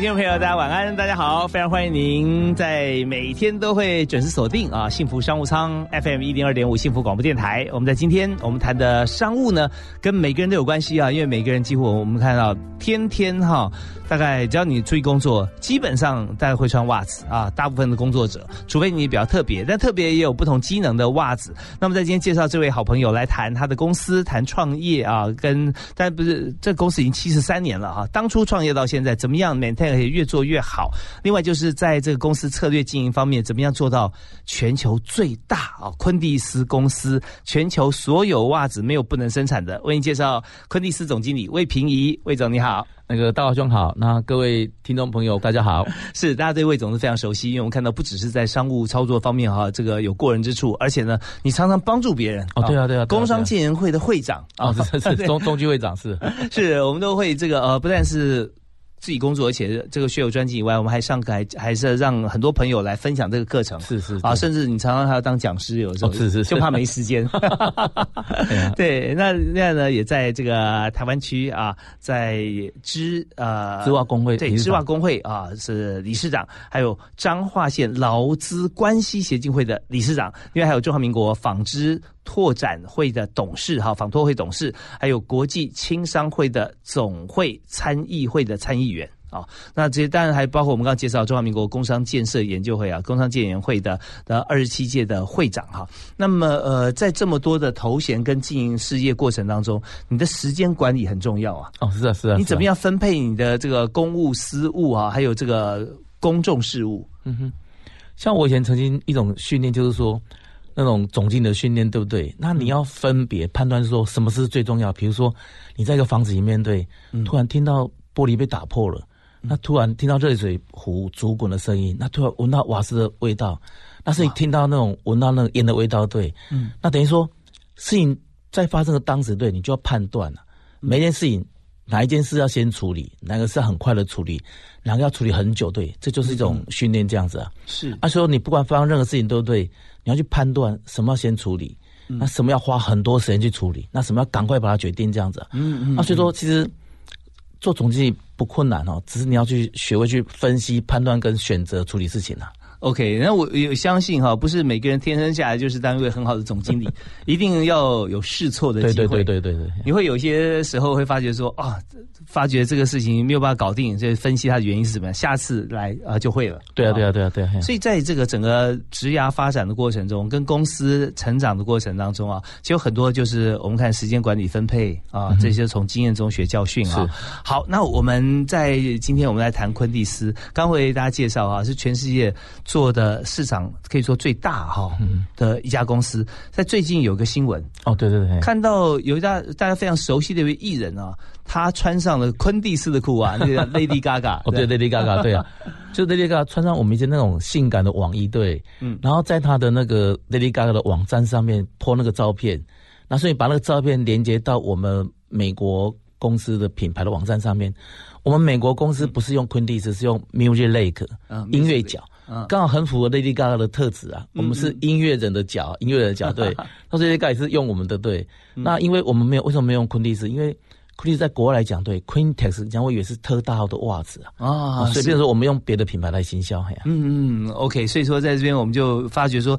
听众朋友，大家晚安，大家好，非常欢迎您在每天都会准时锁定啊，幸福商务舱 FM 一零二点五幸福广播电台。我们在今天我们谈的商务呢，跟每个人都有关系啊，因为每个人几乎我们看到天天哈。大概只要你出去工作，基本上大家会穿袜子啊。大部分的工作者，除非你比较特别，但特别也有不同机能的袜子。那么在今天介绍这位好朋友来谈他的公司，谈创业啊，跟但不是这公司已经七十三年了哈。当初创业到现在怎么样？maintain 可以越做越好。另外就是在这个公司策略经营方面，怎么样做到全球最大啊？昆蒂斯公司全球所有袜子没有不能生产的。为您介绍昆蒂斯总经理魏平仪，魏总你好。那个大华兄好，那各位听众朋友大家好，是大家对魏总是非常熟悉，因为我们看到不只是在商务操作方面哈，这个有过人之处，而且呢，你常常帮助别人哦，对啊对啊，工商建言会的会长啊，是是 中中区会长是，是我们都会这个呃，不但是。自己工作，而且这个学友专辑以外，我们还上课，还还是让很多朋友来分享这个课程。是是啊，甚至你常常还要当讲师，有时候是是，就怕没时间。对，那那呢，也在这个台湾区啊，在织呃织袜工会对织袜工会啊是理事长，还有彰化县劳资关系协进会的理事长，另外还有中华民国纺织。拓展会的董事哈，纺拓会董事，还有国际青商会的总会参议会的参议员啊，那这些当然还包括我们刚刚介绍中华民国工商建设研究会啊，工商建研会的的二十七届的会长哈。那么呃，在这么多的头衔跟经营事业过程当中，你的时间管理很重要啊。哦，是啊，是啊。你怎么样分配你的这个公务私务啊，还有这个公众事务？嗯哼，像我以前曾经一种训练就是说。那种总经的训练，对不对？那你要分别判断说什么是最重要。比如说，你在一个房子里面，对，突然听到玻璃被打破了，那突然听到热水壶煮滚的声音，那突然闻到瓦斯的味道，那是你听到那种闻到那个烟的味道，对，嗯，那等于说事情在发生的当时，对你就要判断了每件事情。哪一件事要先处理，哪个是很快的处理，哪个要处理很久？对，这就是一种训练，这样子啊。是，啊，所以你不管发生任何事情都对，你要去判断什么要先处理，那什么要花很多时间去处理，那什么要赶快把它决定，这样子。嗯嗯。那所以说，其实做总经理不困难哦，只是你要去学会去分析、判断跟选择处理事情啊。OK，那我有相信哈，不是每个人天生下来就是当一位很好的总经理，一定要有试错的机会。对对对对对对，你会有些时候会发觉说啊，发觉这个事情没有办法搞定，就分析它的原因是什么样，下次来啊就会了。对啊对啊对啊对啊。所以在这个整个职涯发展的过程中，跟公司成长的过程当中啊，其实有很多就是我们看时间管理分配啊，这些从经验中学教训啊。好，那我们在今天我们来谈昆蒂斯，刚为大家介绍啊，是全世界。做的市场可以说最大哈的一家公司，在最近有个新闻哦，对对对，看到有一家大家非常熟悉的一位艺人啊，他穿上了昆蒂斯的裤啊，那个 Lady Gaga，哦对 Lady Gaga，对啊，就 Lady Gaga 穿上我们一件那种性感的网衣，对，嗯，然后在他的那个 Lady Gaga 的网站上面 po 那个照片，那所以把那个照片连接到我们美国公司的品牌的网站上面，我们美国公司不是用昆蒂斯，是用 Music Lake，音乐角。刚好很符合 Lady Gaga 的特质啊，我们是音乐人的脚，音乐人的脚对。那 Lady Gaga 是用我们的对。那因为我们没有，为什么没用昆蒂斯？因为昆蒂斯在国外来讲，对 Quintex 讲我以为是特大号的袜子啊。啊，所以变成说我们用别的品牌来行销，呀。嗯嗯，OK。所以说在这边我们就发觉说。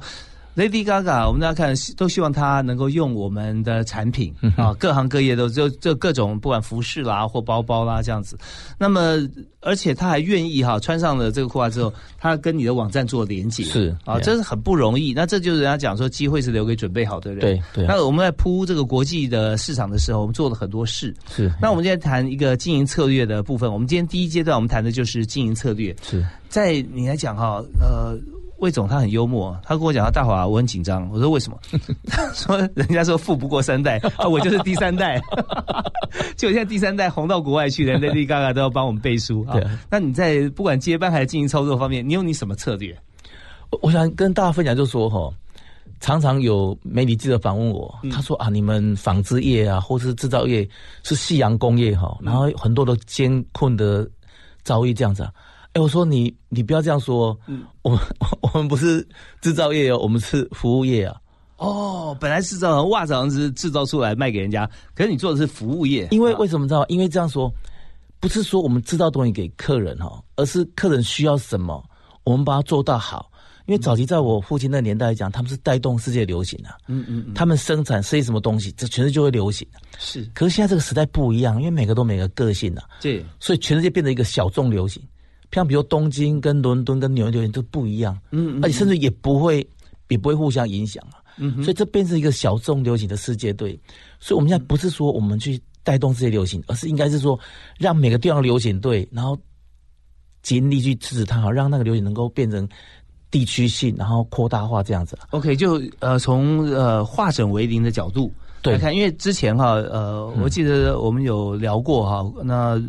Lady Gaga，我们大家看都希望她能够用我们的产品啊，各行各业都就就各种不管服饰啦或包包啦这样子。那么而且她还愿意哈穿上了这个裤袜之后，她跟你的网站做连接是啊，这是很不容易。那这就是人家讲说机会是留给准备好的人。对对。那我们在铺这个国际的市场的时候，我们做了很多事。是。那我们今天谈一个经营策略的部分。我们今天第一阶段我们谈的就是经营策略。是在你来讲哈，呃。魏总他很幽默，他跟我讲他大华我很紧张，我说为什么？他说人家说富不过三代啊，我就是第三代，就现在第三代红到国外去人 Lady Gaga 都要帮我们背书啊。那你在不管接班还是经营操作方面，你有你什么策略？我我想跟大家分享，就说哈，常常有媒体记者访问我，他说啊，你们纺织业啊，或是制造业是夕阳工业哈，然后很多的艰困的遭遇这样子。哎，我说你，你不要这样说。嗯，我们 我们不是制造业哦，我们是服务业啊。哦，本来制造袜子好像是制造出来卖给人家，可是你做的是服务业。因为为什么知道？因为这样说，不是说我们制造东西给客人哈，而是客人需要什么，我们把它做到好。因为早期在我父亲那年代来讲，他们是带动世界流行的。嗯嗯嗯。他们生产设计什么东西，这全世界就会流行。是。可是现在这个时代不一样，因为每个都每个个性啊。对。所以全世界变成一个小众流行。像比如东京跟伦敦跟纽约流行都不一样，嗯，而且甚至也不会也不会互相影响啊，嗯，所以这变成一个小众流行的世界队，所以我们现在不是说我们去带动这些流行，而是应该是说让每个地方流行队，然后尽力去支持它，好让那个流行能够变成地区性，然后扩大化这样子。OK，就呃从呃化整为零的角度。来看，因为之前哈，呃，我记得我们有聊过哈，那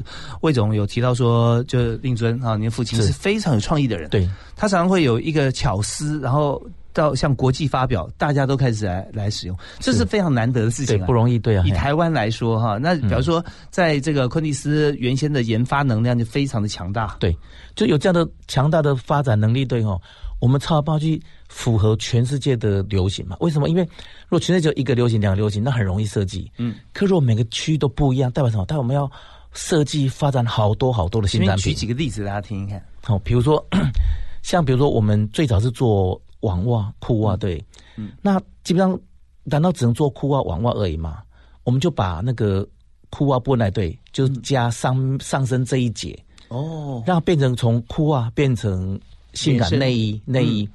魏总有提到说，就令尊啊，您父亲是非常有创意的人，对，他常常会有一个巧思，然后到向国际发表，大家都开始来来使用，这是非常难得的事情，不容易，对啊。以台湾来说哈，那比如说，在这个昆蒂斯原先的研发能量就非常的强大，对，就有这样的强大的发展能力，对哈。我们超包去符合全世界的流行嘛？为什么？因为如果全世界只有一个流行、两个流行，那很容易设计。嗯。可如果每个区域都不一样，代表什么？代表我们要设计发展好多好多的新产品。举几个例子，大家听一看。好，比如说，像比如说，我们最早是做网袜、裤袜，对。嗯。那基本上，难道只能做裤袜、网袜而已吗？我们就把那个裤袜布来对，就加上上身这一节。哦。让它变成从裤袜变成。性感内衣，内衣，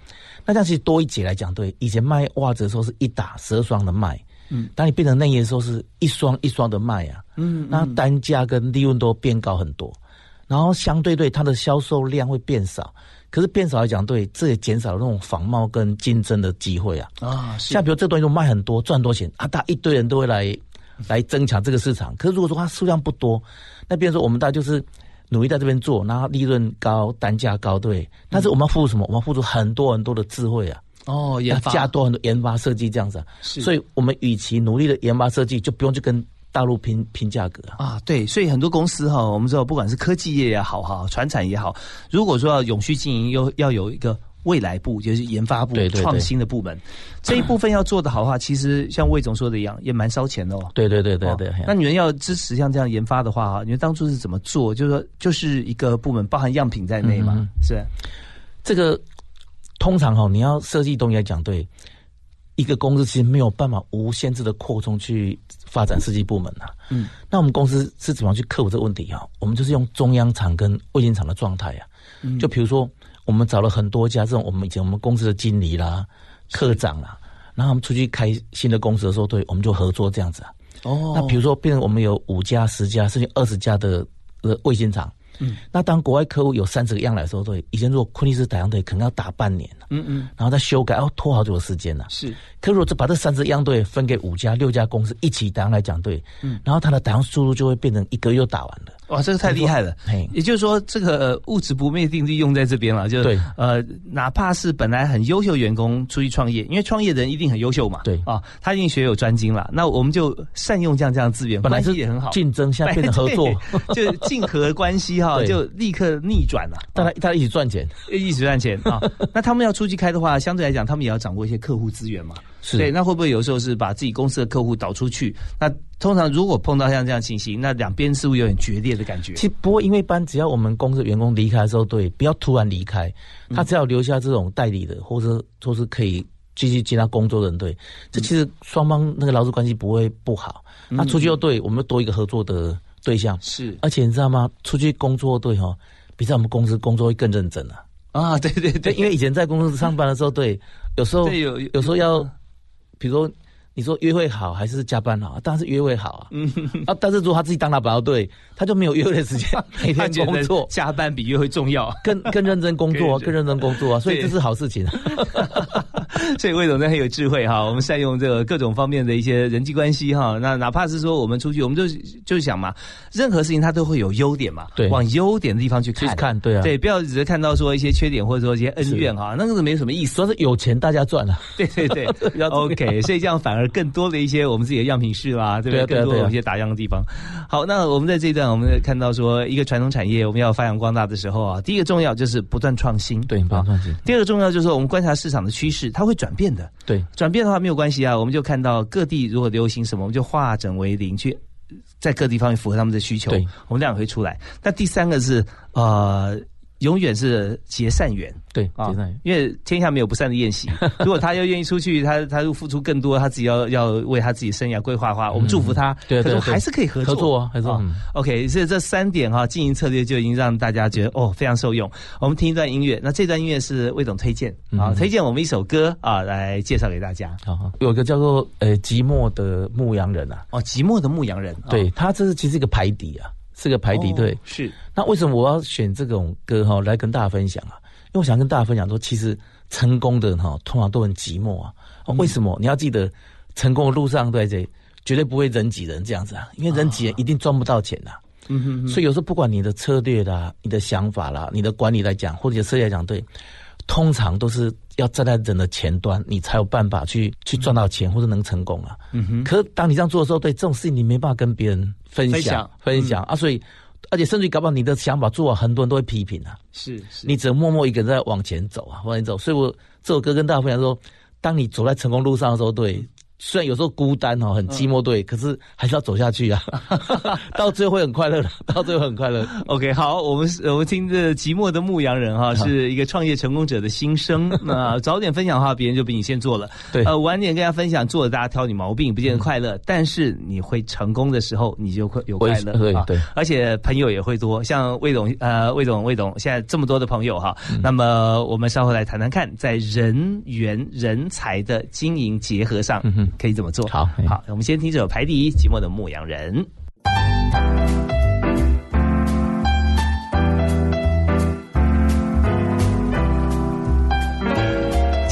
那这样其实多一节来讲，对，以前卖袜子的时候是一打十二双的卖，嗯，当你变成内衣的时候是一双一双的卖啊，嗯，那单价跟利润都变高很多，然后相对对它的销售量会变少，可是变少来讲，对，这也减少了那种仿冒跟竞争的机会啊，啊，像比如这东西都卖很多，赚多钱。啊，大一堆人都会来来争抢这个市场，可是如果说它数量不多，那比如说我们大家就是。努力在这边做，然后利润高，单价高，对。但是我们要付出什么？我们要付出很多很多的智慧啊！哦，研发加多很多研发设计这样子。啊。所以我们与其努力的研发设计，就不用去跟大陆拼拼价格啊。对，所以很多公司哈，我们知道，不管是科技业也好哈，传产也好，如果说要永续经营，又要有一个。未来部就是研发部、创新的部门，这一部分要做的好的话，其实像魏总说的一样，也蛮烧钱的哦。对对对对对。那你们要支持像这样研发的话哈，你们当初是怎么做？就是说，就是一个部门包含样品在内嘛？是。这个通常哈，你要设计东西来讲，对一个公司其实没有办法无限制的扩充去发展设计部门呐。嗯。那我们公司是怎么去克服这个问题啊？我们就是用中央厂跟卫星厂的状态啊。嗯。就比如说。我们找了很多家这种我们以前我们公司的经理啦、科长啦，然后我们出去开新的公司的时候，对，我们就合作这样子啊。哦。那比如说，变成我们有五家、十家甚至二十家的呃卫星厂。嗯。那当国外客户有三十个样来的时候，对，以前做昆尼斯打样队可能要打半年嗯嗯。然后再修改，要拖好久的时间呢。是。可如果把这三十样队分给五家、六家公司一起打样来讲，对。嗯。然后他的打样速度就会变成一个又打完了。哇，这个太厉害了！也就是说，这个物质不灭定律用在这边了，就对。呃，哪怕是本来很优秀员工出去创业，因为创业人一定很优秀嘛，对啊，他一定学有专精了。那我们就善用这样这样资源，本来是也很好，竞争现在变成合作，就竞合关系哈，就立刻逆转了。大家大家一起赚钱，一起赚钱啊！那他们要出去开的话，相对来讲，他们也要掌握一些客户资源嘛。是对，那会不会有时候是把自己公司的客户导出去？那通常如果碰到像这样情形，那两边似乎有点决裂的感觉。其实不会，因为一般只要我们公司员工离开的时候，对，不要突然离开，他只要留下这种代理的，或者说是可以继续接他工作的人，对，这其实双方那个劳资关系不会不好。那出去又对我们多一个合作的对象，是，而且你知道吗？出去工作对哈，比在我们公司工作会更认真啊。啊，对对对，因为以前在公司上班的时候，对，有时候有有时候要。比如说，你说约会好还是加班好？当然是约会好啊。嗯啊，但是如果他自己当老板对，他就没有约会的时间，每天工作加班比约会重要，更更认真工作，更认真工作啊。所以这是好事情。所以魏总真的很有智慧哈，我们善用这个各种方面的一些人际关系哈。那哪怕是说我们出去，我们就就想嘛，任何事情它都会有优点嘛，对，往优点的地方去看，看对啊，对，不要只是看到说一些缺点或者说一些恩怨哈，那个是没什么意思。主要是有钱大家赚了，对对对，OK。所以这样反而更多的一些。我们自己的样品室啦，对不对？更多的一些打样的地方。好，那我们在这一段，我们看到说，一个传统产业我们要发扬光大的时候啊，第一个重要就是不断创新，对，不断创新。第二个重要就是说，我们观察市场的趋势，它会转变的。对，转变的话没有关系啊，我们就看到各地如果流行什么，我们就化整为零，去在各地方符合他们的需求，我们量会出来。那第三个是呃。永远是结善缘，对啊，因为天下没有不散的宴席。如果他要愿意出去，他他又付出更多，他自己要要为他自己生涯规划的话，我们祝福他。对对，还是可以合作，合作，合作。OK，所以这三点哈，经营策略就已经让大家觉得哦，非常受用。我们听一段音乐，那这段音乐是魏总推荐啊，推荐我们一首歌啊，来介绍给大家。好，有个叫做呃寂寞的牧羊人啊，哦，寂寞的牧羊人，对他这是其实一个排底啊。是个排敌队，是那为什么我要选这种歌哈来跟大家分享啊？因为我想跟大家分享说，其实成功的哈通常都很寂寞啊。为什么？你要记得，成功的路上对这绝对不会人挤人这样子啊，因为人挤人一定赚不到钱呐。嗯哼。所以有时候不管你的策略啦、你的想法啦、你的管理来讲，或者策略来讲，对，通常都是要站在人的前端，你才有办法去去赚到钱或者能成功啊。嗯哼。可当你这样做的时候，对这种事情你没办法跟别人。分享分享啊，所以而且甚至搞不好你的想法做，很多人都会批评啊。是是，你只能默默一个人在往前走啊，往前走。所以我这首歌跟大家分享说，当你走在成功路上的时候，对。虽然有时候孤单哦，很寂寞，对，可是还是要走下去啊，到最后会很快乐的，到最后很快乐。OK，好，我们我们听着寂寞的牧羊人哈，是一个创业成功者的心声。那早点分享的话，别人就比你先做了。对，呃，晚点跟大家分享，做了大家挑你毛病，不见得快乐，但是你会成功的时候，你就会有快乐对。对，而且朋友也会多，像魏总，呃，魏总，魏总，现在这么多的朋友哈。那么我们稍后来谈谈看，在人员人才的经营结合上。可以怎么做？好好，我们先听这首排第一《寂寞的牧羊人》。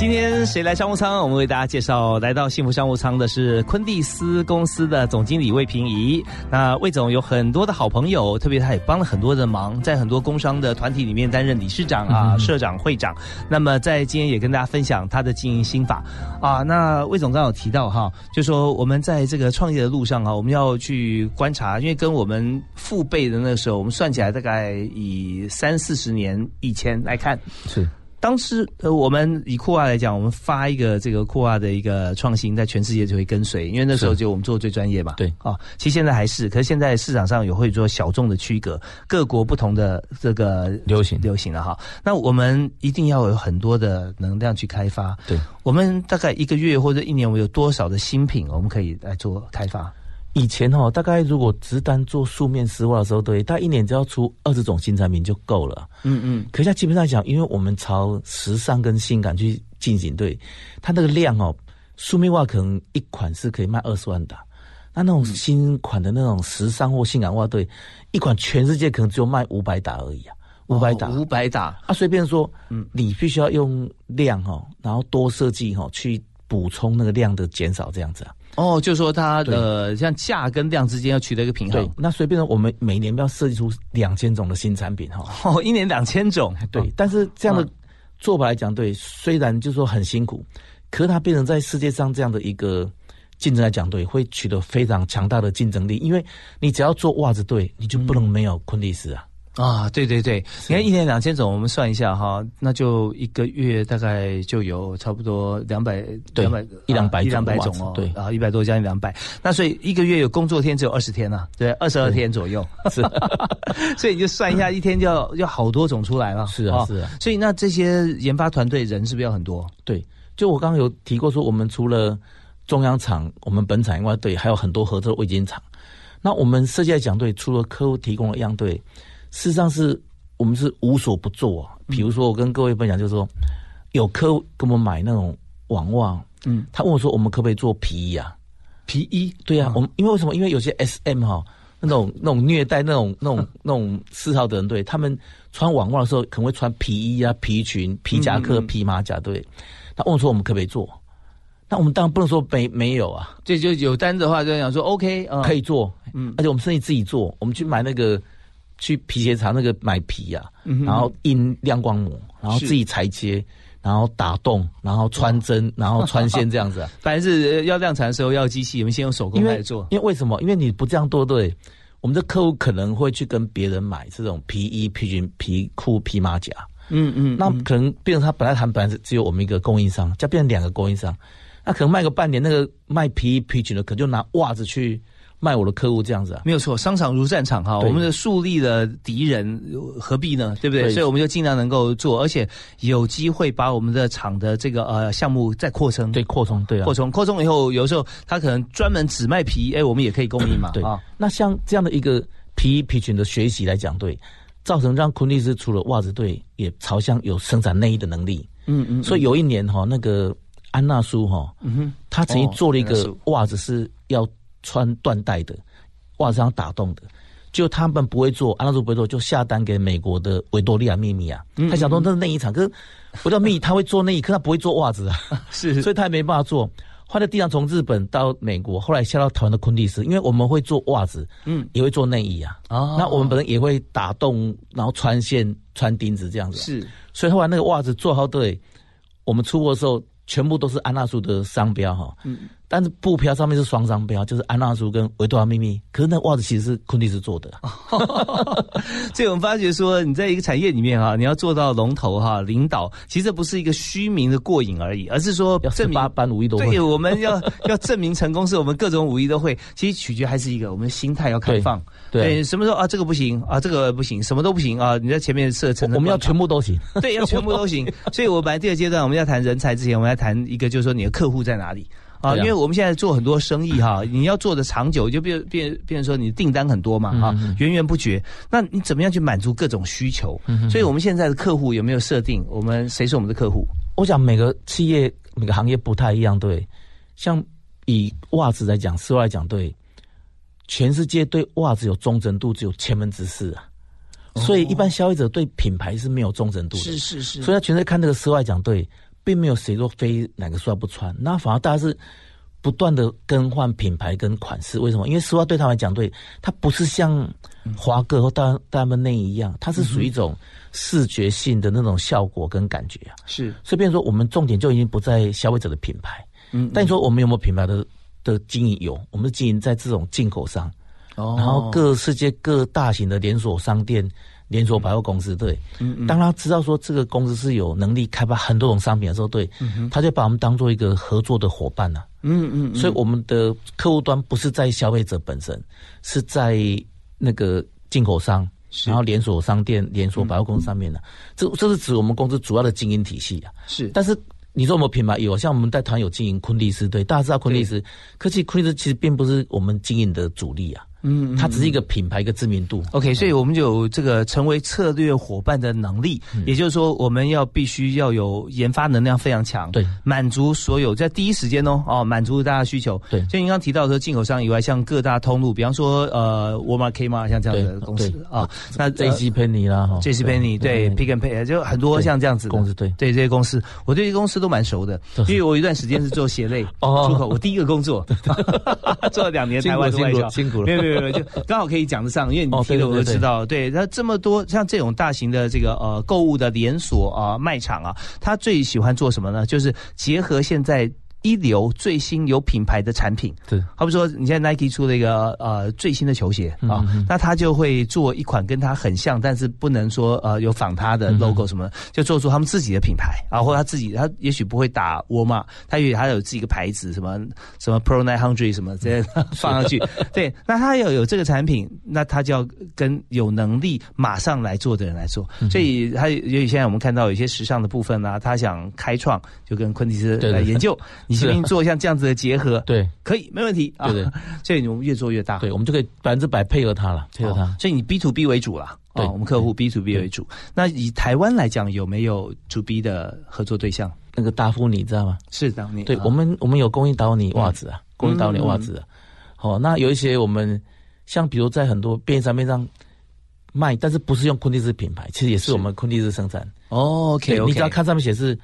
今天谁来商务舱？我们为大家介绍，来到幸福商务舱的是昆蒂斯公司的总经理魏平仪。那魏总有很多的好朋友，特别他也帮了很多的忙，在很多工商的团体里面担任理事长啊、社长、会长。那么在今天也跟大家分享他的经营心法啊。那魏总刚有提到哈，就说我们在这个创业的路上啊，我们要去观察，因为跟我们父辈的那个时候，我们算起来大概以三四十年以前来看是。当时呃，我们以酷爱来讲，我们发一个这个酷爱的一个创新，在全世界就会跟随，因为那时候就我们做最专业嘛。对啊，其实现在还是，可是现在市场上也会做小众的区隔，各国不同的这个流行流行了哈。那我们一定要有很多的能量去开发。对，我们大概一个月或者一年，我们有多少的新品，我们可以来做开发？以前哈，大概如果只单做素面丝袜的时候，对，大概一年只要出二十种新产品就够了。嗯嗯。可现在基本上讲，因为我们朝时尚跟性感去进行，对，它那个量哦，素面袜可能一款是可以卖二十万打，那那种新款的那种时尚或性感袜，对，一款全世界可能只有卖五百打而已啊，五百打，五百打。啊，随便说，嗯，你必须要用量哈，然后多设计哈，去补充那个量的减少，这样子啊。哦，就是说它的像价跟量之间要取得一个平衡。对，那所以变成我们每年要设计出两千种的新产品哈。哦，一年两千种。对，但是这样的做法来讲，对，虽然就是说很辛苦，可是它变成在世界上这样的一个竞争来讲，对，会取得非常强大的竞争力。因为你只要做袜子，对，你就不能没有昆蒂斯啊。啊，对对对，你看一年两千种，我们算一下哈，那就一个月大概就有差不多两百两百一两百一两百种哦，对，然后一百多将近两百，那所以一个月有工作天只有二十天呐，对，二十二天左右。是，所以你就算一下，一天就要要好多种出来了，是啊是啊，所以那这些研发团队人是不是要很多？对，就我刚刚有提过说，我们除了中央厂，我们本厂以外，对，还有很多合作的味精厂。那我们设计来讲，对，除了客户提供的样对。事实上是我们是无所不做啊。比如说，我跟各位分享，就是说，有客户跟我们买那种网袜，嗯，他问我说，我们可不可以做皮衣啊？皮衣，对啊，我们因为为什么？因为有些 S M 哈，那种 那种虐待那种那种那种嗜好的人，对他们穿网袜的时候可能会穿皮衣啊、皮裙、皮夹克、皮马甲，对。他问我说我们可不可以做？那我们当然不能说没没有啊，这就有单子的话就讲说 OK，可以做，嗯，而且我们生意自己做，我们去买那个去皮鞋厂那个买皮呀，然后印亮光膜，然后自己裁切。然后打洞，然后穿针，然后穿线这样子。反正是要量产的时候要机器，我们先用手工来做。因为为什么？因为你不这样做，对，我们的客户可能会去跟别人买这种皮衣、皮裙、皮裤、皮马甲。嗯嗯。那可能变成他本来谈本来是只有我们一个供应商，就变成两个供应商。那可能卖个半年，那个卖皮衣、皮裙的，可就拿袜子去。卖我的客户这样子啊，没有错，商场如战场哈，我们的树立了敌人何必呢？对不对？所以我们就尽量能够做，而且有机会把我们的厂的这个呃项目再扩充，对，扩充，对啊，扩充，扩充以后，有时候他可能专门只卖皮，哎，我们也可以供应嘛，对啊。那像这样的一个皮衣皮裙的学习来讲，对，造成让昆蒂斯除了袜子队也朝向有生产内衣的能力，嗯嗯。所以有一年哈，那个安娜苏哈，嗯哼，他曾经做了一个袜子是要。穿缎带的袜子上打洞的，就他们不会做，安娜苏不会做，就下单给美国的维多利亚秘密啊。他想说那是内衣厂，可是维多利亚秘密 他会做内衣，可他不会做袜子啊，是，所以他也没办法做。换在地上从日本到美国，后来下到台湾的昆蒂斯，因为我们会做袜子，嗯，也会做内衣啊。哦，那我们本身也会打洞，然后穿线、穿钉子这样子。是，所以后来那个袜子做好对，我们出货的时候全部都是安娜苏的商标哈。嗯。但是布票上面是双商标，就是安娜苏跟维多利亚秘密。可是那袜子其实是昆蒂斯做的，所以我们发觉说，你在一个产业里面啊，你要做到龙头哈，领导，其实不是一个虚名的过瘾而已，而是说证明八般武艺都会。对，我们要 要证明成功，是我们各种武艺都会。其实取决还是一个，我们的心态要开放。对，什么时候啊？这个不行啊，这个不行，什么都不行啊！你在前面设成，我们要全部都行。对，要全部都行。所以我本来第二阶段我们要谈人才之前，我们要谈一个，就是说你的客户在哪里。啊，因为我们现在做很多生意哈，你要做的长久，就变变变成说你订单很多嘛，哈，源源不绝。那你怎么样去满足各种需求？所以我们现在的客户有没有设定？我们谁是我们的客户？我想每个企业每个行业不太一样，对。像以袜子来讲，丝袜来讲，对，全世界对袜子有忠诚度只有千分之四啊。所以一般消费者对品牌是没有忠诚度的，是是是。所以他全在看那个丝袜讲对。并没有谁说非哪个丝袜不穿，那反而大家是不断的更换品牌跟款式。为什么？因为丝袜对他来讲，对它不是像华哥或大大门内一样，它是属于一种视觉性的那种效果跟感觉啊。是，所以变说我们重点就已经不在消费者的品牌。嗯，但你说我们有没有品牌的的经营？有，我们经营在这种进口商，哦，然后各世界各大型的连锁商店。连锁百货公司对，当他知道说这个公司是有能力开发很多种商品的时候，对，他就把我们当做一个合作的伙伴了。嗯嗯，所以我们的客户端不是在消费者本身，是在那个进口商，然后连锁商店、连锁百货公司上面的。这这是指我们公司主要的经营体系啊。是，但是你说我们品牌有，像我们在团有经营昆蒂斯，对，大家知道昆蒂斯，可是昆蒂斯其实并不是我们经营的主力啊。嗯，它只是一个品牌，一个知名度。OK，所以我们就有这个成为策略伙伴的能力。也就是说，我们要必须要有研发能量非常强，对，满足所有在第一时间哦，哦，满足大家需求。对，就您刚提到说进口商以外，像各大通路，比方说呃沃尔玛、K 玛像这样的公司啊，那 J C Penny 啦，J C Penny 对，Pick and Pay 就很多像这样子公司，对，对这些公司，我对这些公司都蛮熟的，因为我一段时间是做鞋类出口，我第一个工作 做了两年台湾的外销，辛苦了，对对，就刚好可以。讲得上，因为你提的我都知道，对，那这么多像这种大型的这个呃购物的连锁啊卖场啊，他最喜欢做什么呢？就是结合现在。一流最新有品牌的产品，对，好比说你现在 Nike 出了一个呃最新的球鞋啊，那他就会做一款跟他很像，但是不能说呃有仿他的 logo 什么，就做出他们自己的品牌啊，或者他自己他也许不会打沃尔玛，他也许他有自己一个牌子，什么什么 Pro Nine Hundred 什么这些 放上去，对，那他要有这个产品，那他就要跟有能力马上来做的人来做，所以他也许现在我们看到有些时尚的部分呢，他想开创，就跟昆蒂斯来研究。你。愿意做像这样子的结合，对，可以没问题啊。对，所以我们越做越大，对，我们就可以百分之百配合他了，配合他。所以你 B to B 为主了，对，我们客户 B to B 为主。那以台湾来讲，有没有 to B 的合作对象？那个达芙妮知道吗？是达芙妮，对我们我们有供应达芙妮袜子啊。供应达芙妮袜子。好，那有一些我们像比如在很多便利商店上卖，但是不是用昆蒂斯品牌，其实也是我们昆蒂斯生产。哦，OK，你只要看上面写是。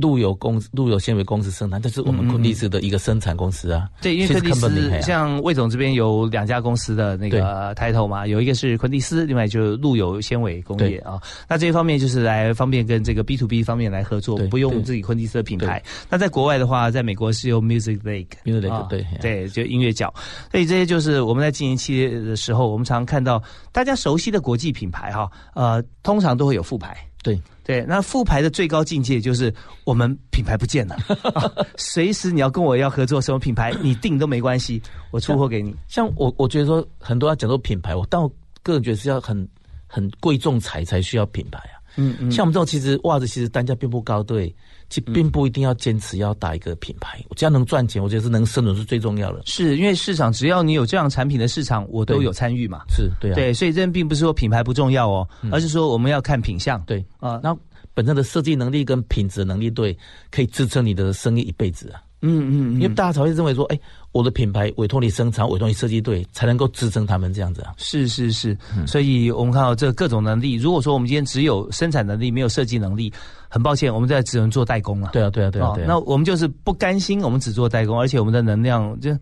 路由公路由纤维公司生产，这是我们昆蒂斯的一个生产公司啊。对，因为昆蒂斯像魏总这边有两家公司的那个抬头嘛，有一个是昆蒂斯，另外就是路由纤维工业啊。那这一方面就是来方便跟这个 B to B 方面来合作，不用自己昆蒂斯的品牌。那在国外的话，在美国是用 Music Lake，Music Lake 对对，就音乐角。所以这些就是我们在经营企业的时候，我们常看到大家熟悉的国际品牌哈，呃，通常都会有副牌。对。对，那复牌的最高境界就是我们品牌不见了，随时你要跟我要合作什么品牌，你定都没关系，我出货给你。像我，我觉得说很多要讲究品牌，我但我个人觉得是要很很贵重才才需要品牌啊。嗯嗯，像我们这种其实袜子其实单价并不高，对。其并不一定要坚持要打一个品牌，我只要能赚钱，我觉得是能生存是最重要的。是因为市场只要你有这样产品的市场，我都有参与嘛。是对啊，对，所以这并不是说品牌不重要哦，而是说我们要看品相。对啊，那本身的设计能力跟品质能力，对，可以支撑你的生意一辈子啊。嗯嗯，因为大家才会认为说，哎，我的品牌委托你生产，委托你设计队，才能够支撑他们这样子啊。是是是，所以我们看到这各种能力。如果说我们今天只有生产能力，没有设计能力，很抱歉，我们在只能做代工了。对啊对啊对啊。那我们就是不甘心，我们只做代工，而且我们的能量就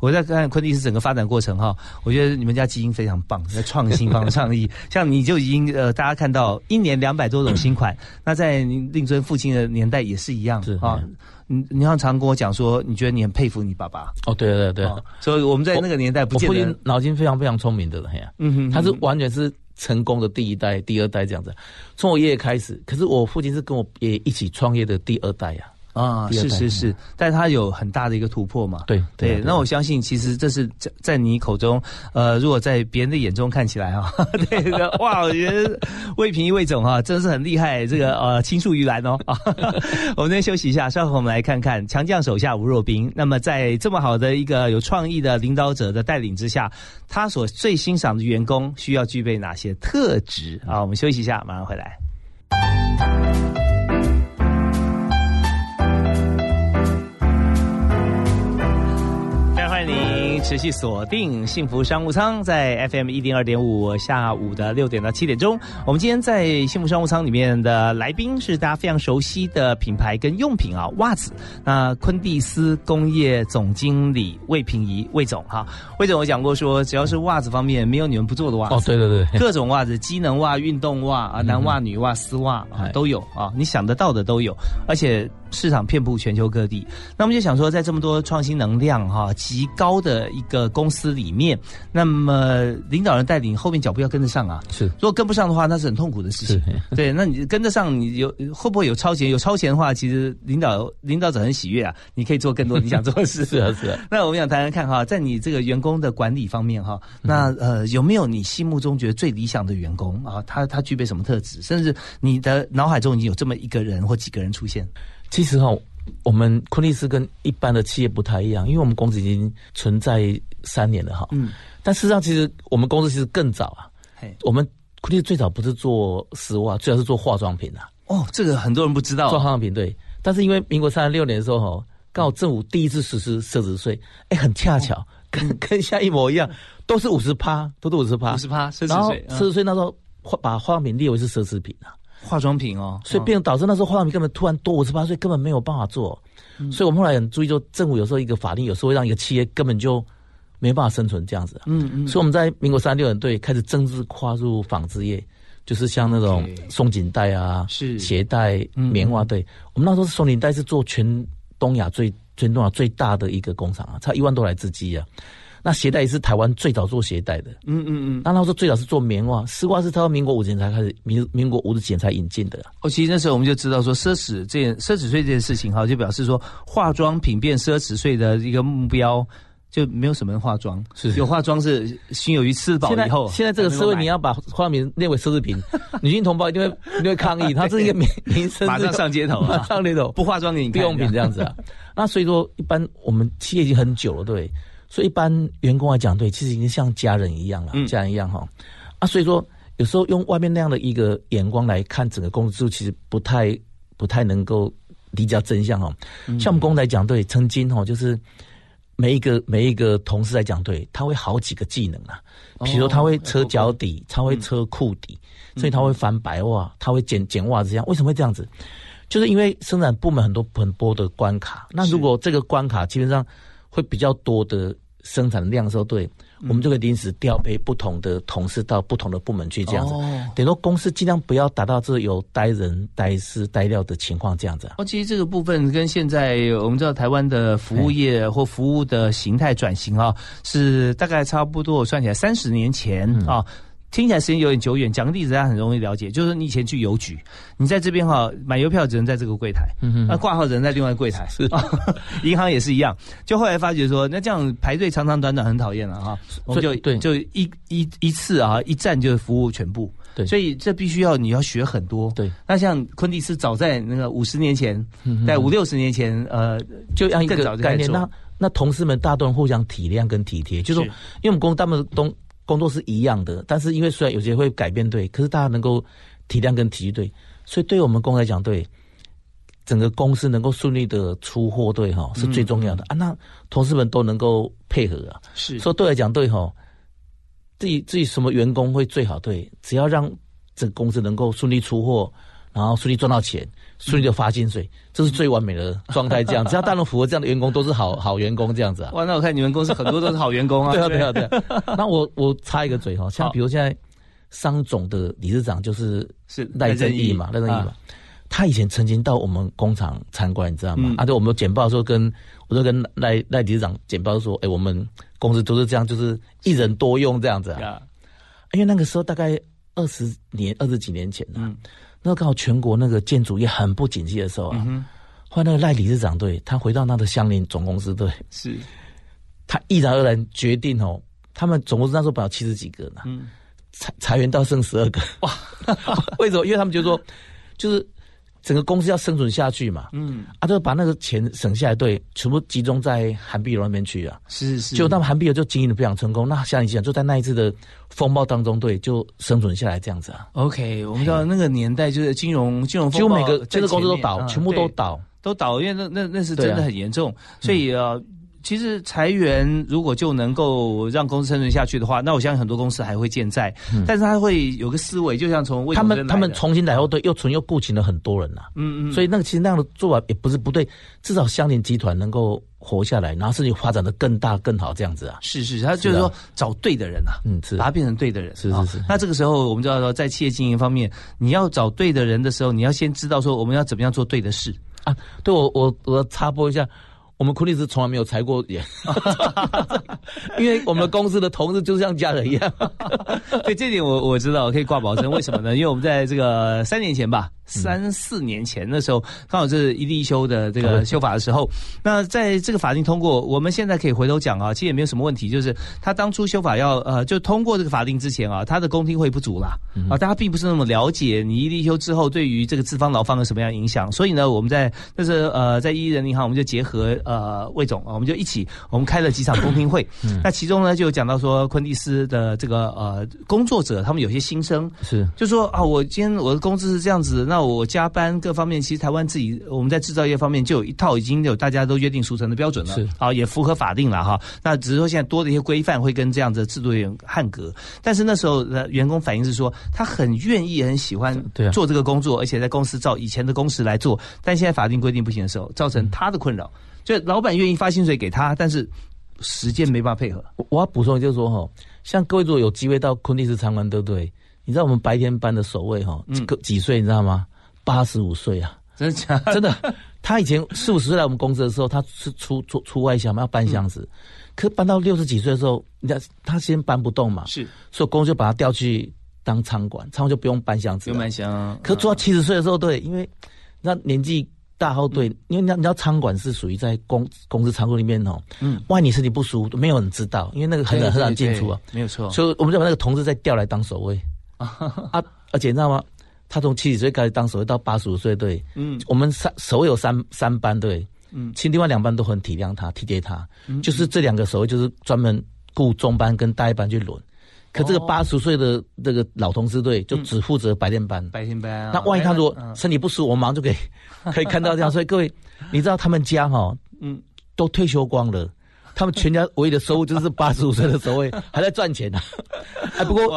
我在看昆蒂斯整个发展过程哈，我觉得你们家基因非常棒，在创新方 创意，像你就已经呃，大家看到一年两百多种新款，那在令尊父亲的年代也是一样啊。你你像常跟我讲说，你觉得你很佩服你爸爸哦，对对对，所以我们在那个年代，不见得脑筋非常非常聪明的人呀，嗯哼，他是完全是成功的第一代、第二代这样子，从我爷爷开始，可是我父亲是跟我爷爷一起创业的第二代呀。啊，是是是，但是它有很大的一个突破嘛？对对，那我相信其实这是在在你口中，呃，如果在别人的眼中看起来啊，对个 哇，我觉得魏平一魏总哈，真的是很厉害，这个呃青出于蓝哦。我们先休息一下，稍后我们来看看强将手下吴若冰。那么在这么好的一个有创意的领导者的带领之下，他所最欣赏的员工需要具备哪些特质啊？我们休息一下，马上回来。持续锁定幸福商务舱，在 FM 一零二点五，下午的六点到七点钟。我们今天在幸福商务舱里面的来宾是大家非常熟悉的品牌跟用品啊，袜子。那昆蒂斯工业总经理魏平仪魏总哈，魏总我讲过说，只要是袜子方面，没有你们不做的袜子。哦，对对对，各种袜子，机能袜、运动袜啊，男袜、女袜、丝袜啊都有啊，你想得到的都有，而且。市场遍布全球各地，那我们就想说，在这么多创新能量哈极高的一个公司里面，那么领导人带领后面脚步要跟得上啊。是，如果跟不上的话，那是很痛苦的事情。对，那你跟得上，你有会不会有超前？有超前的话，其实领导领导者很喜悦啊，你可以做更多 你想做的事。是啊，是啊。那我们想谈谈看哈，在你这个员工的管理方面哈，那呃有没有你心目中觉得最理想的员工啊？他他具备什么特质？甚至你的脑海中已经有这么一个人或几个人出现？其实哈，我们昆利斯跟一般的企业不太一样，因为我们公司已经存在三年了哈。嗯。但事实上，其实我们公司其实更早啊。嘿。我们昆利斯最早不是做丝袜，最早是做化妆品的。哦，这个很多人不知道。做化妆品对，但是因为民国三十六年的时候哈，刚好政府第一次实施奢侈税，哎，很恰巧，跟 跟现在一模一样，都是五十趴，都是五十趴。五十趴奢侈税。奢侈税那时候把化妆品列为是奢侈品啊。化妆品哦，所以变导致那时候化妆品根本突然多五十八岁根本没有办法做，所以我们后来很注意，就政府有时候一个法令有时候会让一个企业根本就没办法生存这样子。嗯嗯，所以我们在民国三六年对开始正式跨入纺织业，就是像那种松紧带啊、是。鞋带、棉花对，我们那时候是松紧带是做全东亚最全东亚最大的一个工厂啊，差一万多台资机啊。那鞋带也是台湾最早做鞋带的，嗯嗯嗯。那他说最早是做棉袜，丝袜是他到民国五年才开始，民民国五十几年才引进的。哦，其实那时候我们就知道说奢侈这件奢侈税这件事情哈，就表示说化妆品变奢侈税的一个目标就没有什么人化妆，是有化妆是心有余吃饱以后。现在这个社会你要把化妆品列为奢侈品，女性同胞一定会一定会抗议，他是一个民民生，马上上街头啊，上街头不化妆给你必用品这样子啊。那所以说一般我们企业已经很久了，对。所以一般员工来讲，对，其实已经像家人一样了，家人一样哈。啊，所以说有时候用外面那样的一个眼光来看整个公司，其实不太不太能够理解真相哈。像我们公司来讲，对，曾经哈就是每一个每一个同事来讲，对他会好几个技能啊，比如说他会车脚底，他会车裤底，所以他会翻白袜，他会剪剪袜子，这样。为什么会这样子？就是因为生产部门很多很多的关卡，那如果这个关卡基本上会比较多的生产量的时候，对。我们就可以临时调配不同的同事到不同的部门去，这样子。等于说公司尽量不要达到这有呆人、呆事、呆料的情况，这样子。哦，其实这个部分跟现在我们知道台湾的服务业或服务的形态转型啊，是大概差不多我算起来三十年前啊。听起来时间有点久远，讲个例子大家很容易了解，就是你以前去邮局，你在这边哈买邮票只能在这个柜台，那挂号只能在另外柜台，是。银行也是一样。就后来发觉说，那这样排队长长短短很讨厌了哈，我们就对。就一一一次啊一站就服务全部，对，所以这必须要你要学很多。对，那像昆蒂斯早在那个五十年前，在五六十年前，呃，就让一个概念，那那同事们大都互相体谅跟体贴，就是说，因为我们公他们东。工作是一样的，但是因为虽然有些会改变对，可是大家能够体谅跟体恤对，所以对我们公司来讲，对整个公司能够顺利的出货，对哈是最重要的啊。那同事们都能够配合啊，是说对来讲，对哈，自己自己什么员工会最好？对，只要让这个公司能够顺利出货，然后顺利赚到钱。顺利的发薪水，这是最完美的状态。这样，只要大陆符合这样的员工，都是好好员工。这样子啊。哇，那我看你们公司很多都是好员工啊。对啊，对啊，对。那我我插一个嘴哈，像比如现在商总的理事长就是是赖正义嘛，赖正义嘛。他以前曾经到我们工厂参观，你知道吗？啊，对，我们简报的时候跟我就跟赖赖理事长简报说，哎，我们公司都是这样，就是一人多用这样子啊。因为那个时候大概二十年、二十几年前呢。那刚好全国那个建筑业很不景气的时候啊，后来那个赖理事长对他回到他的乡邻总公司对，是，他毅然而然决定哦，他们总公司那时候本来七十几个呢，裁裁员到剩十二个，哇，为什么？因为他们就说，就是。整个公司要生存下去嘛，嗯，啊，就把那个钱省下来，对，全部集中在韩碧柔那边去啊，是是，就那么韩碧柔就经营的非常成功，那像你讲，就在那一次的风暴当中，对，就生存下来这样子啊。OK，我们知道那个年代就是金融金融风暴，几乎每个这个公司都倒，全部都倒，都倒，因为那那那是真的很严重，所以呃。其实裁员如果就能够让公司生存下去的话，那我相信很多公司还会健在。但是他会有个思维，就像从他们他们重新来后，对，又存又雇请了很多人呐。嗯嗯。所以那个其实那样的做法也不是不对，至少相连集团能够活下来，然后甚至发展的更大更好这样子啊。是是，他就是说找对的人啊，嗯，是把他变成对的人。是是是。那这个时候我们就要说，在企业经营方面，你要找对的人的时候，你要先知道说我们要怎么样做对的事啊。对我我我插播一下。我们库利斯从来没有裁过 人，因为我们公司的同事就像家人一样。对这点我我知道，我可以挂保证。为什么呢？因为我们在这个三年前吧。三四年前的时候，刚好是一例一休的这个修法的时候。那在这个法令通过，我们现在可以回头讲啊，其实也没有什么问题。就是他当初修法要呃，就通过这个法令之前啊，他的公听会不足啦啊，大家并不是那么了解你一例一休之后对于这个资方劳方有什么样影响。所以呢，我们在但是呃，在一人银行，我们就结合呃魏总啊，我们就一起我们开了几场公听会。那其中呢，就讲到说昆蒂斯的这个呃工作者，他们有些心声。是，就说啊，我今天我的工资是这样子，那我加班各方面，其实台湾自己我们在制造业方面就有一套已经有大家都约定俗成的标准了，是。啊，也符合法定了哈。那只是说现在多的一些规范会跟这样的制度有汉格，但是那时候的员工反映是说他很愿意很喜欢做这个工作，而且在公司照以前的工时来做，但现在法定规定不行的时候，造成他的困扰，就老板愿意发薪水给他，但是时间没办法配合。我要补充就是说哈，像各位如果有机会到昆蒂斯参观，对不对？你知道我们白天班的守卫哈，几个几岁你知道吗？八十五岁啊，真的假？真的，他以前四五十岁来我们公司的时候，他是出出出外箱嘛，要搬箱子。可搬到六十几岁的时候，人家他先搬不动嘛，是，所以公司就把他调去当仓管，仓管就不用搬箱子。不用搬箱。可做到七十岁的时候，对，因为那年纪大后，对，因为你你知道仓管是属于在公公司仓库里面哦，嗯，万一你身体不舒服，没有人知道，因为那个很难很难进出啊，没有错。所以我们就把那个同事再调来当守卫。啊，而且你知道吗？他从七十岁开始当守卫到八十五岁，对，嗯，我们三守卫有三三班，对，嗯，其实另外两班都很体谅他、体贴他，嗯就是这两个守卫就是专门雇中班跟大一班去轮，可这个八十岁的这个老同事队就只负责白天班，白天班。那万一他如果身体不舒服，我马上就可以可以看到这样。所以各位，你知道他们家哈，嗯，都退休光了，他们全家唯一的收入就是八十五岁的时候 还在赚钱呢。哎，不过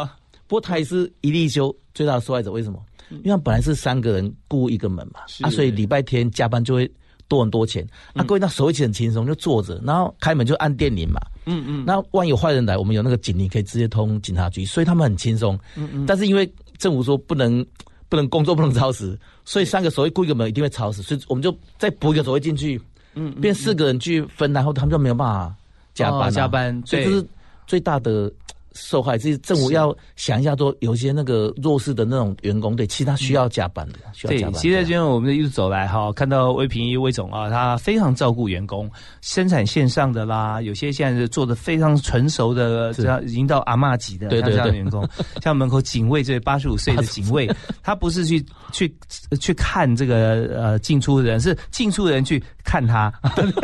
不过他也是一立休最大的受害者，为什么？因为本来是三个人雇一个门嘛，啊，所以礼拜天加班就会多很多钱。啊，各位那手起很轻松，就坐着，然后开门就按电铃嘛。嗯嗯。那万一有坏人来，我们有那个警铃可以直接通警察局，所以他们很轻松。嗯嗯。但是因为政府说不能不能工作不能超时，所以三个守卫雇一个门一定会超时，所以我们就再补一个守卫进去，嗯，变四个人去分，然后他们就没有办法加班加班，所以这是最大的。受害，这政府要想一下，说有些那个弱势的那种员工，对，其他需要加班的，需要加班。其实今天我们一路走来哈，看到魏平一魏总啊，他非常照顾员工，生产线上的啦，有些现在是做的非常成熟的，这样已经到阿妈级的这样的员工，像门口警卫这八十五岁的警卫，他不是去去去看这个呃进出的人，是进出的人去看他。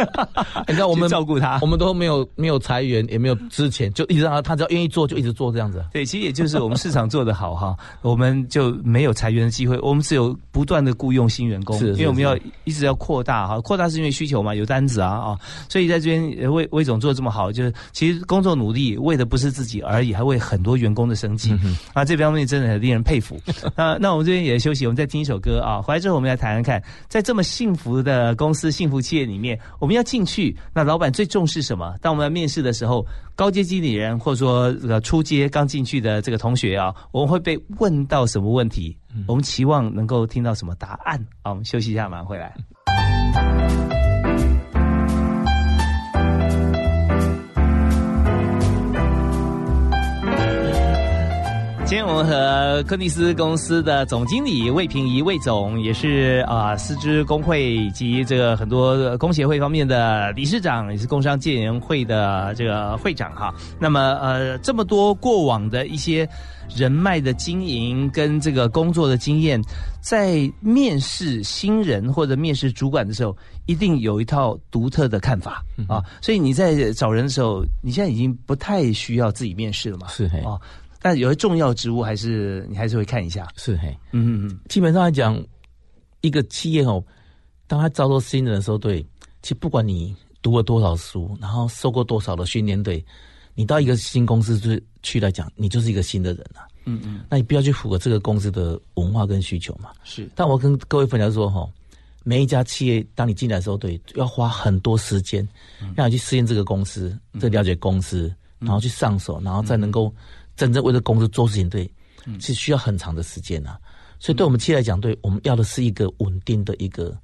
你知道我们照顾他，我们都没有没有裁员，也没有之前就一直让他，他只要愿意做。就一直做这样子，对，其实也就是我们市场做得好哈，我们就没有裁员的机会，我们只有不断的雇佣新员工，因为我们要一直要扩大哈，扩大是因为需求嘛，有单子啊啊，所以在这边魏魏总做的这么好，就是其实工作努力为的不是自己而已，还为很多员工的生计啊，这方面真的很令人佩服。那那我们这边也休息，我们再听一首歌啊，回来之后我们来谈谈看，在这么幸福的公司、幸福企业里面，我们要进去，那老板最重视什么？当我们面试的时候。高阶经理人，或者说这个初阶刚进去的这个同学啊，我们会被问到什么问题？我们期望能够听到什么答案？好，我们休息一下，马上回来。今天我们和柯尼斯公司的总经理魏平仪魏总，也是啊，丝织工会以及这个很多工协会方面的理事长，也是工商界联会的这个会长哈。那么呃，这么多过往的一些人脉的经营跟这个工作的经验，在面试新人或者面试主管的时候，一定有一套独特的看法啊。所以你在找人的时候，你现在已经不太需要自己面试了嘛？是啊。但有些重要职务还是你还是会看一下，是嘿，嗯嗯嗯。基本上来讲，一个企业哦，当他招收新人的时候，对，其实不管你读了多少书，然后受过多少的训练，对，你到一个新公司去去来讲，你就是一个新的人啊。嗯嗯。那你不要去符合这个公司的文化跟需求嘛。是。但我跟各位分享说哈，每一家企业当你进来的时候，对，要花很多时间，让你去适应这个公司，再了解公司，然后去上手，然后再能够。真正为了公司做事情，对，是需要很长的时间呐。所以，对我们企业来讲，对我们要的是一个稳定的一个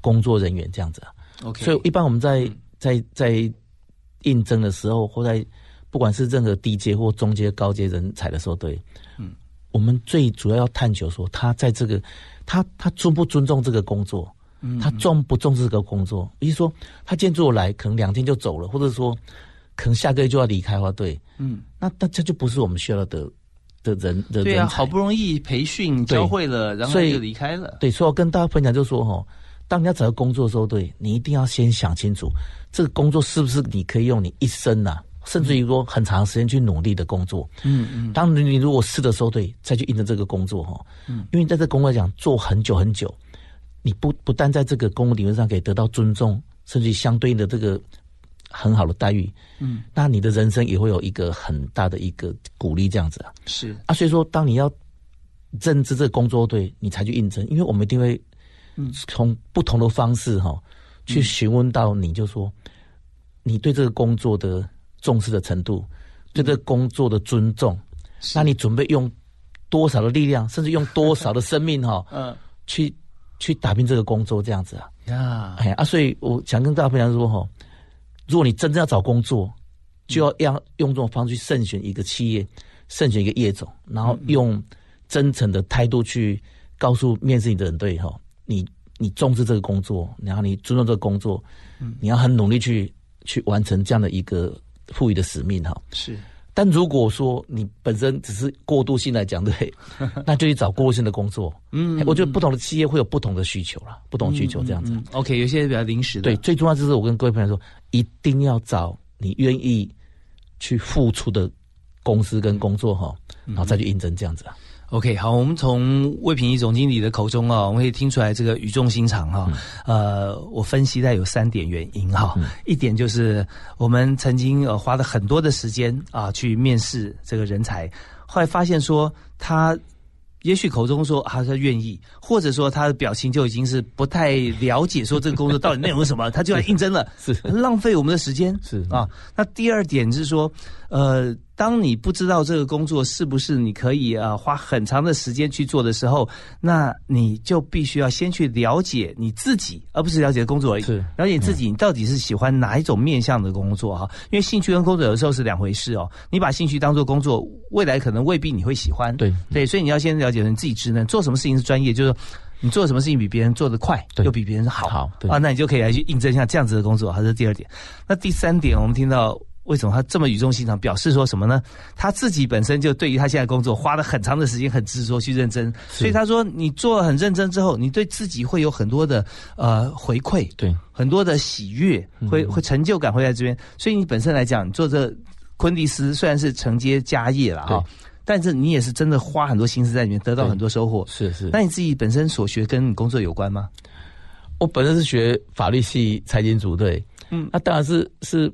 工作人员这样子啊。OK，所以一般我们在在在应征的时候，或在不管是任何低阶或中阶、高阶人才的时候，对，嗯，我们最主要要探求说，他在这个他他尊不尊重这个工作，他重不重视这个工作。比如说，他今天做来，可能两天就走了，或者说。可能下个月就要离开话，对，嗯，那大家就不是我们需要的的人的对啊，好不容易培训教会了，然后就离开了。对，所以我跟大家分享就说哈，当你要找到工作的时候，对你一定要先想清楚，这个工作是不是你可以用你一生呐，甚至于说很长时间去努力的工作。嗯嗯。当你如果是的时候，对，再去应征这个工作哈，嗯，因为在这工作讲做很久很久，你不不但在这个公务理论上可以得到尊重，甚至相对应的这个。很好的待遇，嗯，那你的人生也会有一个很大的一个鼓励，这样子啊，是。啊，所以说，当你要认知这个工作对，你才去应征，因为我们一定会，嗯，从不同的方式哈，去询问到你就说，你对这个工作的重视的程度，对这个工作的尊重，那你准备用多少的力量，甚至用多少的生命哈，嗯，去去打拼这个工作，这样子啊，呀，哎啊，所以我想跟大家分享说哈。如果你真正要找工作，就要要用这种方式去慎选一个企业，慎选一个业种，然后用真诚的态度去告诉面试你的人，对哈，你你重视这个工作，然后你尊重这个工作，嗯，你要很努力去去完成这样的一个赋予的使命哈。是，但如果说你本身只是过渡性来讲，对，那就去找过渡性的工作。嗯，我觉得不同的企业会有不同的需求啦，不同需求这样子。OK，有些比较临时的。对，最重要就是我跟各位朋友说。一定要找你愿意去付出的公司跟工作哈，然后再去应征这样子啊。OK，好，我们从魏品一总经理的口中啊，我们可以听出来这个语重心长哈。呃，我分析在有三点原因哈。一点就是我们曾经呃花了很多的时间啊去面试这个人才，后来发现说他。也许口中说他是愿意，或者说他的表情就已经是不太了解，说这个工作到底内容是什么，他就来应征了，是浪费我们的时间，是啊。那第二点是说，呃。当你不知道这个工作是不是你可以呃花很长的时间去做的时候，那你就必须要先去了解你自己，而不是了解工作而已。是了解自己，你到底是喜欢哪一种面向的工作哈？因为兴趣跟工作有的时候是两回事哦。你把兴趣当做工作，未来可能未必你会喜欢。对对，所以你要先了解你自己职能，做什么事情是专业，就是你做什么事情比别人做得快，又比别人好。好啊，那你就可以来去印证一下这样子的工作。还是第二点。那第三点，我们听到。为什么他这么语重心长？表示说什么呢？他自己本身就对于他现在工作花了很长的时间，很执着去认真。所以他说，你做很认真之后，你对自己会有很多的呃回馈，对，很多的喜悦，会会成就感会在这边。所以你本身来讲，做这昆迪斯虽然是承接家业了哈，但是你也是真的花很多心思在里面，得到很多收获。是是。那你自己本身所学跟你工作有关吗？我本身是学法律系财经组队，嗯，那当然是是。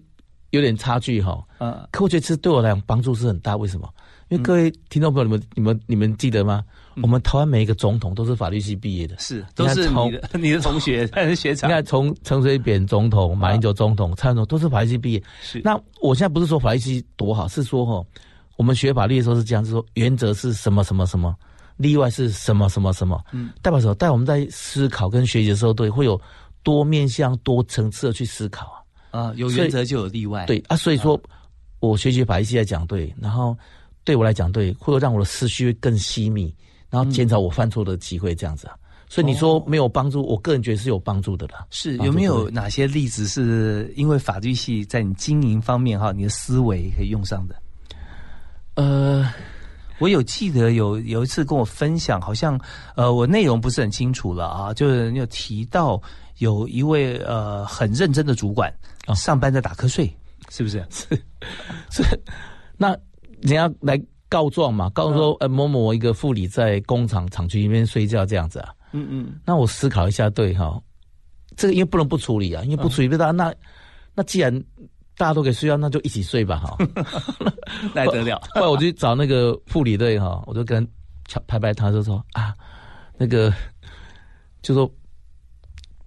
有点差距哈，嗯，可我觉得这对我来讲帮助是很大。为什么？因为各位听众朋友，你们、你们、你们记得吗？我们台湾每一个总统都是法律系毕业的，是都是你的 你的同学，是 学长。你看，从陈水扁总统、马英九总统、蔡总都是法律系毕业。是。那我现在不是说法律系多好，是说哈，我们学法律的时候是这样，是说原则是什么什么什么，例外是什么什么什么，嗯，代表什么？代我们在思考跟学习的时候，对，会有多面向、多层次的去思考啊。啊，有原则就有例外。对啊，所以说，我学习法律系来讲对，然后对我来讲对，会让我的思绪更细密，然后减少我犯错的机会，这样子啊。所以你说没有帮助，我个人觉得是有帮助的啦。是有没有哪些例子是因为法律系在你经营方面哈，你的思维可以用上的？呃，我有记得有有一次跟我分享，好像呃，我内容不是很清楚了啊，就是你有提到有一位呃很认真的主管。上班在打瞌睡，是不是？是是，那人家来告状嘛？告状说，呃，某某一个副理在工厂厂区里面睡觉这样子啊。嗯嗯。那我思考一下，对哈，这个因为不能不处理啊，因为不处理不到。那那既然大家都给睡觉，那就一起睡吧，哈。那得了。后来我就找那个护理队哈，我就跟拍拍他，就说啊，那个就说。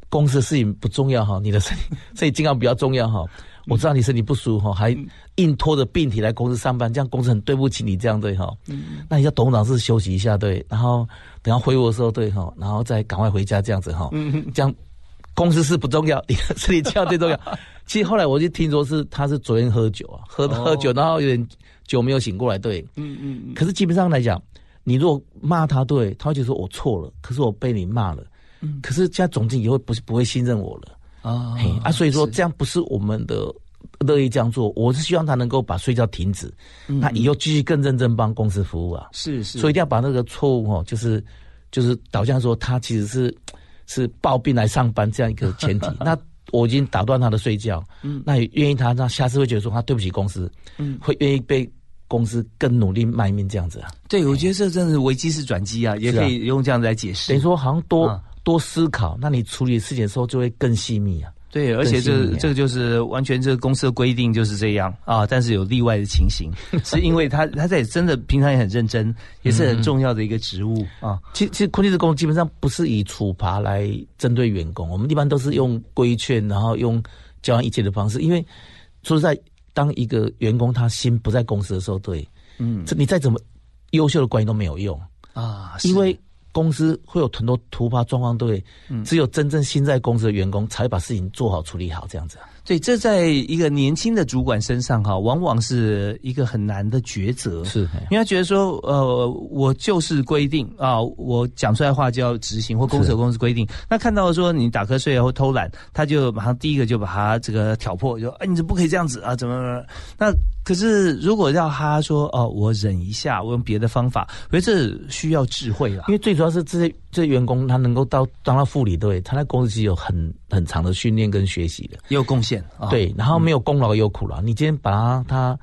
公司的事情不重要哈，你的身体 身体健康比较重要哈。我知道你身体不舒服哈，还硬拖着病体来公司上班，这样公司很对不起你这样对哈。那你叫董事长是休息一下对，然后等下回我的时候对哈，然后再赶快回家这样子哈。这样公司是不重要，你的身体健康最重要。其实后来我就听说是他是昨天喝酒啊，喝喝酒然后有点酒没有醒过来对。嗯嗯。可是基本上来讲，你如果骂他对，他会觉得说我错了，可是我被你骂了。嗯，可是现在总经理会不是不会信任我了啊？啊，所以说这样不是我们的乐意这样做。我是希望他能够把睡觉停止，那以后继续更认真帮公司服务啊。是是，所以一定要把那个错误哦，就是就是导向说他其实是是抱病来上班这样一个前提。那我已经打断他的睡觉，嗯，那也愿意他，那下次会觉得说他对不起公司，嗯，会愿意被公司更努力卖命这样子啊。对，我觉得这真的是危机是转机啊，也可以用这样子来解释。等于说好像多。多思考，那你处理事情的时候就会更细密啊。对，而且这这个就是完全这个公司的规定就是这样 啊。但是有例外的情形，是因为他他在真的平常也很认真，也是很重要的一个职务啊。其实其实会计师工基本上不是以处罚来针对员工，我们一般都是用规劝，然后用交换意见的方式。因为说实在，当一个员工他心不在公司的时候，对，嗯，这你再怎么优秀的管理都没有用啊，因为。公司会有很多突发状况，对，只有真正心在公司的员工才会把事情做好、处理好，这样子。对，这在一个年轻的主管身上哈，往往是一个很难的抉择。是，因为他觉得说，呃，我就是规定啊，我讲出来话就要执行，或公司有公司规定。那看到说你打瞌睡或偷懒，他就马上第一个就把他这个挑破，就哎，你这不可以这样子啊，怎么？那可是如果要他说哦，我忍一下，我用别的方法，我觉得这需要智慧了。因为最主要是这些这些员工他能够到当到副理队，他在公司是有很很长的训练跟学习的，也有贡献。对，然后没有功劳也有苦劳。你今天把他他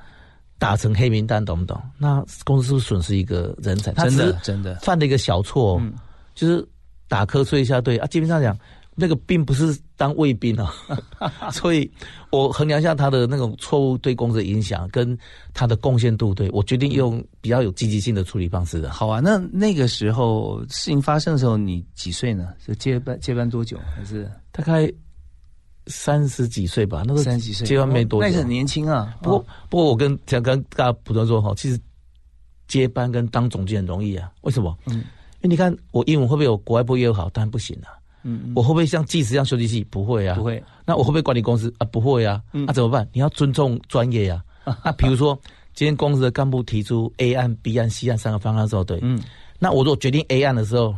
打成黑名单，懂不懂？那公司是不是损失一个人才？他真的真的犯了一个小错，嗯就是打瞌睡一下，对啊，基本上讲那个并不是当卫兵啊，所以我衡量一下他的那种错误对公司的影响跟他的贡献度，对我决定用比较有积极性的处理方式的。好啊，那那个时候事情发生的时候，你几岁呢？是接班接班多久？还是大概三十几岁吧，那个三十几岁？结婚没多久，那是很年轻啊。不过哦不过我跟想跟大家普通说哈，其实接班跟当总监很容易啊。为什么？嗯因为你看我英文会不会有国外部业务好？当然不行啊。嗯嗯，我会不会像技师一样修机器？不会啊，不。会。那我会不会管理公司啊？不会啊。嗯那、怎么办？你要尊重专业呀、啊。那 比如说，今天公司的干部提出 A 案、B 案、C 案三个方案的时候，对，嗯那我如果决定 A 案的时候，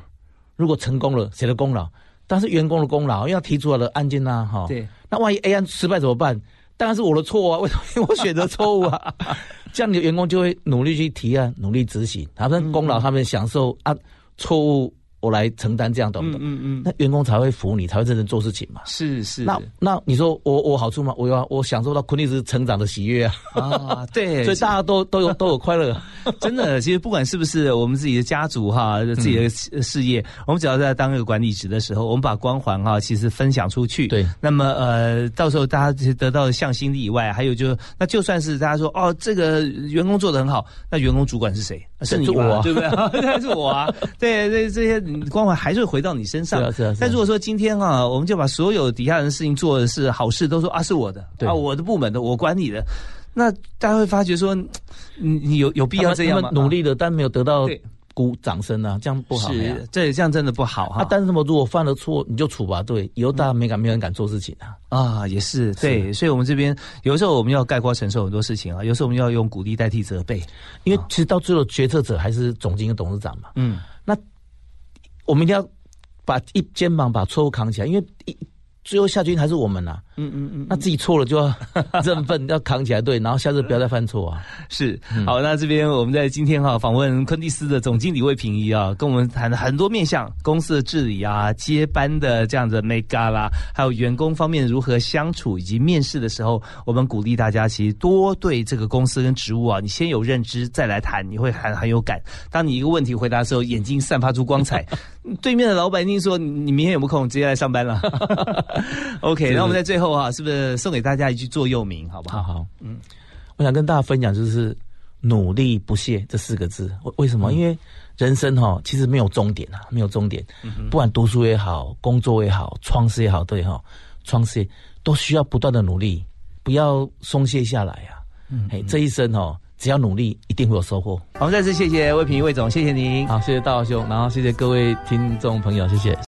如果成功了，谁的功劳？当然是员工的功劳，因为他提出来的案件呐、哈。对。那万一 A 案失败怎么办？当然是我的错啊！为什么？因 为我选择错误啊！这样你的员工就会努力去提案，努力执行，他们功劳他们享受啊，错误我来承担，这样懂不懂？嗯嗯，那员工才会服你，才会认真做事情嘛。是是。那那你说我我好处吗？我有啊，我享受到昆律师成长的喜悦啊！啊，对，所以大家都都有 都有快乐。真的，其实不管是不是我们自己的家族哈，自己的事事业，我们只要在当一个管理职的时候，我们把光环哈，其实分享出去。对。那么呃，到时候大家得到向心力以外，还有就那就算是大家说哦，这个员工做的很好，那员工主管是谁？是你我、啊，对不对？对，是我啊。对这，这些光环还是会回到你身上。是啊是啊。但如果说今天啊，我们就把所有底下人事情做的是好事，都说啊是我的，啊我的部门的，我管理的。那大家会发觉说，你你有有必要这样吗？努力的，但没有得到鼓掌声啊，这样不好。是，这这样真的不好哈。啊，但是什么？如果犯了错，你就处罚，对，以后大家没敢，没有人敢做事情啊。啊，也是对，所以我们这边有时候我们要概括承受很多事情啊，有时候我们要用鼓励代替责备，因为其实到最后决策者还是总经理董事长嘛。嗯，那我们一定要把一肩膀把错误扛起来，因为一。最后下军还是我们呐、啊，嗯嗯嗯，那自己错了就要 认份，要扛起来，对，然后下次不要再犯错啊。是，好，那这边我们在今天哈访问昆蒂斯的总经理魏平一啊，跟我们谈了很多面向公司的治理啊、接班的这样的 mega 啦，还有员工方面如何相处，以及面试的时候，我们鼓励大家其实多对这个公司跟职务啊，你先有认知再来谈，你会很很有感。当你一个问题回答的时候，眼睛散发出光彩，对面的老板一定说你明天有没有空，直接来上班了。OK，那我们在最后啊，是不是送给大家一句座右铭，好不好？好好，嗯，我想跟大家分享就是努力不懈这四个字。为为什么？嗯、因为人生哈、哦，其实没有终点啊，没有终点。嗯、不管读书也好，工作也好，创事也好，对哈，创事都需要不断的努力，不要松懈下来啊。嗯，嘿，这一生哦，只要努力，一定会有收获。我们再次谢谢魏平魏总，谢谢您。好，谢谢大师兄，然后谢谢各位听众朋友，谢谢。